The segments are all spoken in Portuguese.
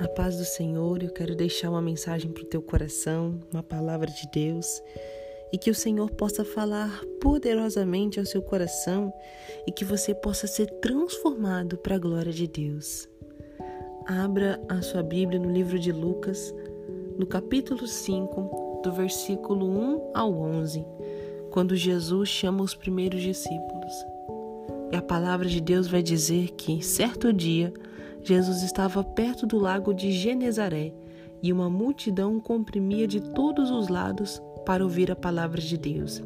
A paz do Senhor, eu quero deixar uma mensagem para o teu coração, uma palavra de Deus, e que o Senhor possa falar poderosamente ao seu coração e que você possa ser transformado para a glória de Deus. Abra a sua Bíblia no livro de Lucas, no capítulo 5, do versículo 1 ao 11, quando Jesus chama os primeiros discípulos. E a palavra de Deus vai dizer que, certo dia, Jesus estava perto do lago de Genezaré e uma multidão comprimia de todos os lados para ouvir a palavra de Deus.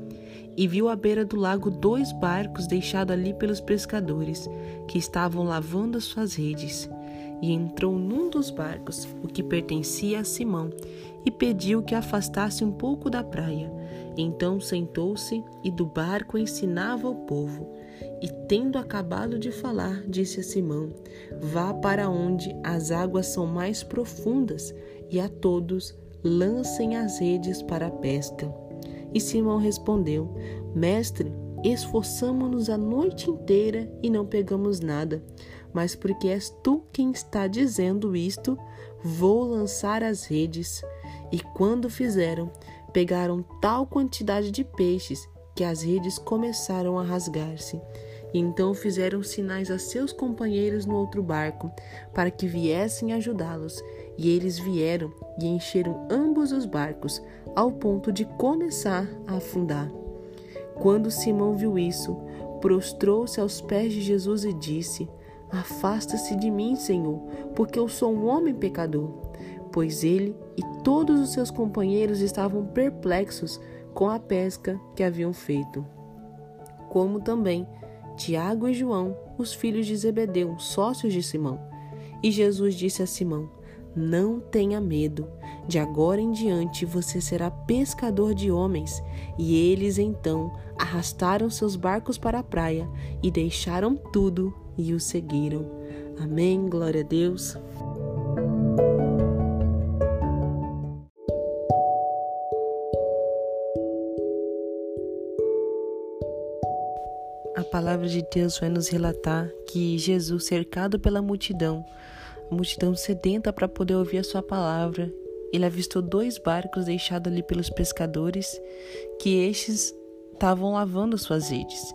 E viu à beira do lago dois barcos deixados ali pelos pescadores, que estavam lavando as suas redes. E entrou num dos barcos, o que pertencia a Simão, e pediu que afastasse um pouco da praia. Então sentou-se e do barco ensinava o povo. E tendo acabado de falar, disse a Simão: Vá para onde as águas são mais profundas, e a todos lancem as redes para a pesca. E Simão respondeu: Mestre, esforçamo-nos a noite inteira e não pegamos nada. Mas porque és tu quem está dizendo isto, vou lançar as redes. E quando fizeram, pegaram tal quantidade de peixes que as redes começaram a rasgar-se. Então fizeram sinais a seus companheiros no outro barco, para que viessem ajudá-los. E eles vieram e encheram ambos os barcos, ao ponto de começar a afundar. Quando Simão viu isso, prostrou-se aos pés de Jesus e disse: Afasta-se de mim, Senhor, porque eu sou um homem pecador. Pois ele e todos os seus companheiros estavam perplexos com a pesca que haviam feito. Como também Tiago e João, os filhos de Zebedeu, sócios de Simão. E Jesus disse a Simão: Não tenha medo, de agora em diante você será pescador de homens. E eles então arrastaram seus barcos para a praia e deixaram tudo e o seguiram. Amém. Glória a Deus. Palavra de Deus vai nos relatar que Jesus, cercado pela multidão, a multidão sedenta para poder ouvir a sua palavra, ele avistou dois barcos deixados ali pelos pescadores, que estes estavam lavando suas redes.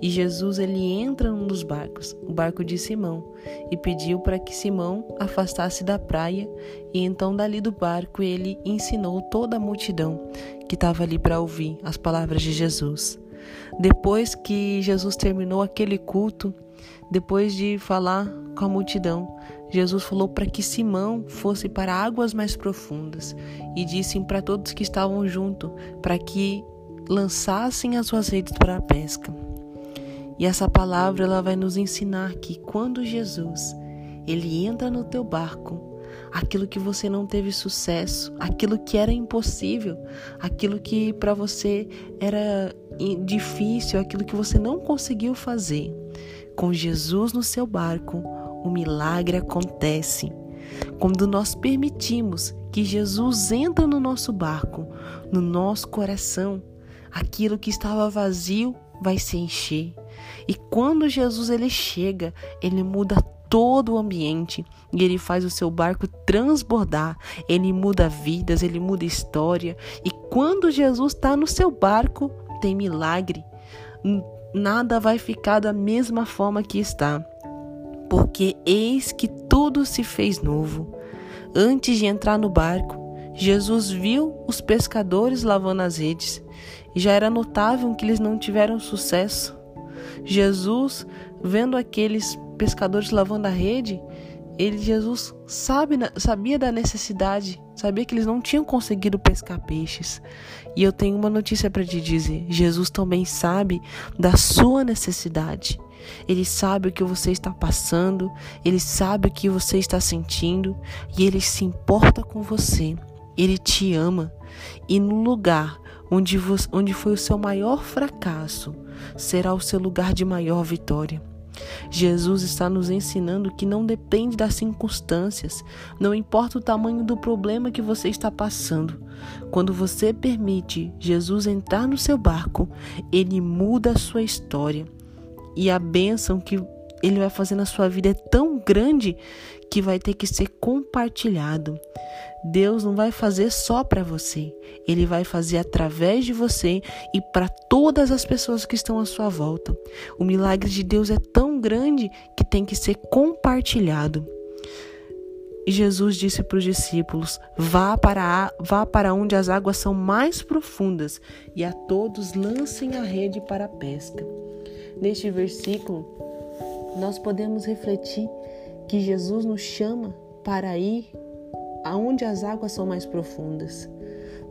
E Jesus ele entra num dos barcos, o barco de Simão, e pediu para que Simão afastasse da praia, e então dali do barco ele ensinou toda a multidão que estava ali para ouvir as palavras de Jesus. Depois que Jesus terminou aquele culto, depois de falar com a multidão, Jesus falou para que Simão fosse para águas mais profundas e disse para todos que estavam junto para que lançassem as suas redes para a pesca. E essa palavra ela vai nos ensinar que quando Jesus ele entra no teu barco, aquilo que você não teve sucesso, aquilo que era impossível, aquilo que para você era difícil, aquilo que você não conseguiu fazer. Com Jesus no seu barco, o milagre acontece. Quando nós permitimos que Jesus entre no nosso barco, no nosso coração, aquilo que estava vazio vai se encher. E quando Jesus ele chega, ele muda todo o ambiente e ele faz o seu barco transbordar. Ele muda vidas, ele muda história. E quando Jesus está no seu barco, tem milagre. Nada vai ficar da mesma forma que está, porque eis que tudo se fez novo. Antes de entrar no barco, Jesus viu os pescadores lavando as redes e já era notável que eles não tiveram sucesso. Jesus, vendo aqueles pescadores lavando a rede, ele, Jesus, sabe, sabia da necessidade, sabia que eles não tinham conseguido pescar peixes. E eu tenho uma notícia para te dizer: Jesus também sabe da sua necessidade. Ele sabe o que você está passando, ele sabe o que você está sentindo e ele se importa com você. Ele te ama. E no lugar onde, você, onde foi o seu maior fracasso, será o seu lugar de maior vitória. Jesus está nos ensinando que não depende das circunstâncias, não importa o tamanho do problema que você está passando. Quando você permite Jesus entrar no seu barco, ele muda a sua história. E a bênção que ele vai fazer na sua vida é tão grande que vai ter que ser compartilhado. Deus não vai fazer só para você, ele vai fazer através de você e para todas as pessoas que estão à sua volta. O milagre de Deus é tão grande que tem que ser compartilhado. E Jesus disse para os discípulos: vá para, a, vá para onde as águas são mais profundas e a todos lancem a rede para a pesca. Neste versículo, nós podemos refletir que Jesus nos chama para ir aonde as águas são mais profundas.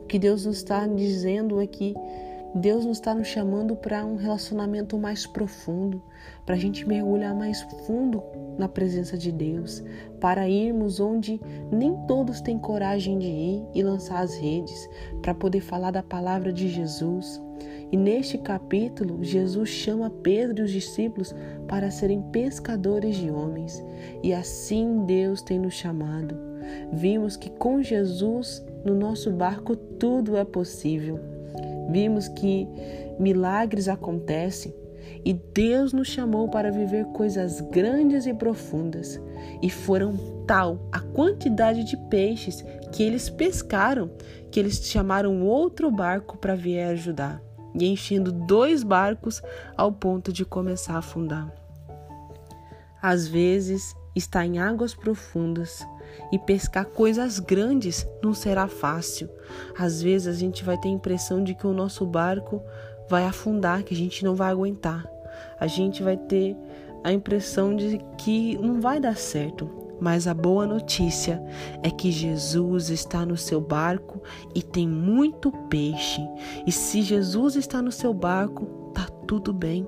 O que Deus nos está dizendo é que Deus nos está nos chamando para um relacionamento mais profundo, para a gente mergulhar mais fundo na presença de Deus, para irmos onde nem todos têm coragem de ir e lançar as redes, para poder falar da palavra de Jesus. E neste capítulo, Jesus chama Pedro e os discípulos para serem pescadores de homens, e assim Deus tem nos chamado. Vimos que com Jesus no nosso barco tudo é possível. Vimos que milagres acontecem e Deus nos chamou para viver coisas grandes e profundas. E foram tal a quantidade de peixes que eles pescaram que eles chamaram outro barco para vir ajudar, e enchendo dois barcos ao ponto de começar a afundar. Às vezes, está em águas profundas e pescar coisas grandes não será fácil. Às vezes a gente vai ter a impressão de que o nosso barco vai afundar, que a gente não vai aguentar. A gente vai ter a impressão de que não vai dar certo. Mas a boa notícia é que Jesus está no seu barco e tem muito peixe. E se Jesus está no seu barco, tá tudo bem.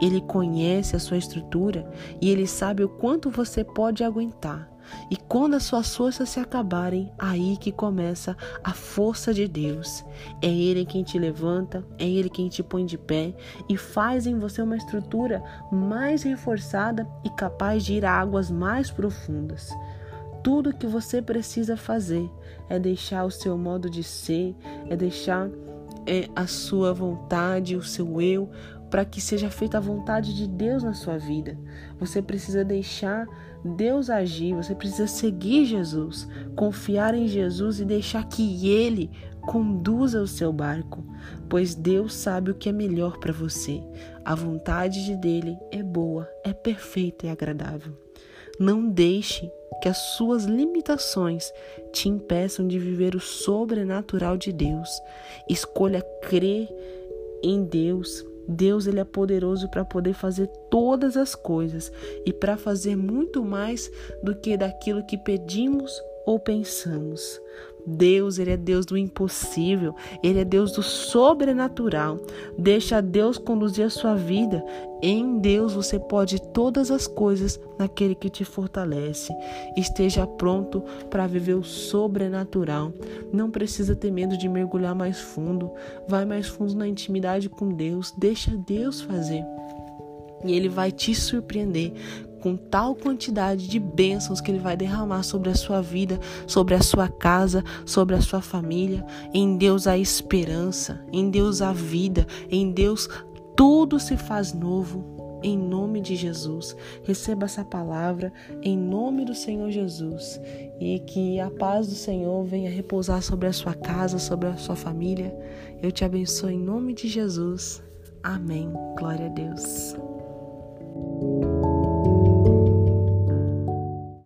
Ele conhece a sua estrutura e ele sabe o quanto você pode aguentar. E quando as suas forças se acabarem, aí que começa a força de Deus. É Ele quem te levanta, é Ele quem te põe de pé e faz em você uma estrutura mais reforçada e capaz de ir a águas mais profundas. Tudo que você precisa fazer é deixar o seu modo de ser, é deixar é, a sua vontade, o seu eu, para que seja feita a vontade de Deus na sua vida. Você precisa deixar Deus agir, você precisa seguir Jesus, confiar em Jesus e deixar que Ele conduza o seu barco, pois Deus sabe o que é melhor para você. A vontade de dele é boa, é perfeita e agradável. Não deixe que as suas limitações te impeçam de viver o sobrenatural de Deus. Escolha crer em Deus, Deus ele é poderoso para poder fazer todas as coisas e para fazer muito mais do que daquilo que pedimos ou pensamos. Deus, ele é Deus do impossível, ele é Deus do sobrenatural. Deixa Deus conduzir a sua vida. Em Deus você pode todas as coisas naquele que te fortalece. Esteja pronto para viver o sobrenatural. Não precisa ter medo de mergulhar mais fundo. Vai mais fundo na intimidade com Deus. Deixa Deus fazer. E ele vai te surpreender com tal quantidade de bênçãos que Ele vai derramar sobre a sua vida, sobre a sua casa, sobre a sua família. Em Deus há esperança, em Deus há vida, em Deus tudo se faz novo. Em nome de Jesus, receba essa palavra em nome do Senhor Jesus e que a paz do Senhor venha repousar sobre a sua casa, sobre a sua família. Eu te abençoo em nome de Jesus. Amém. Glória a Deus.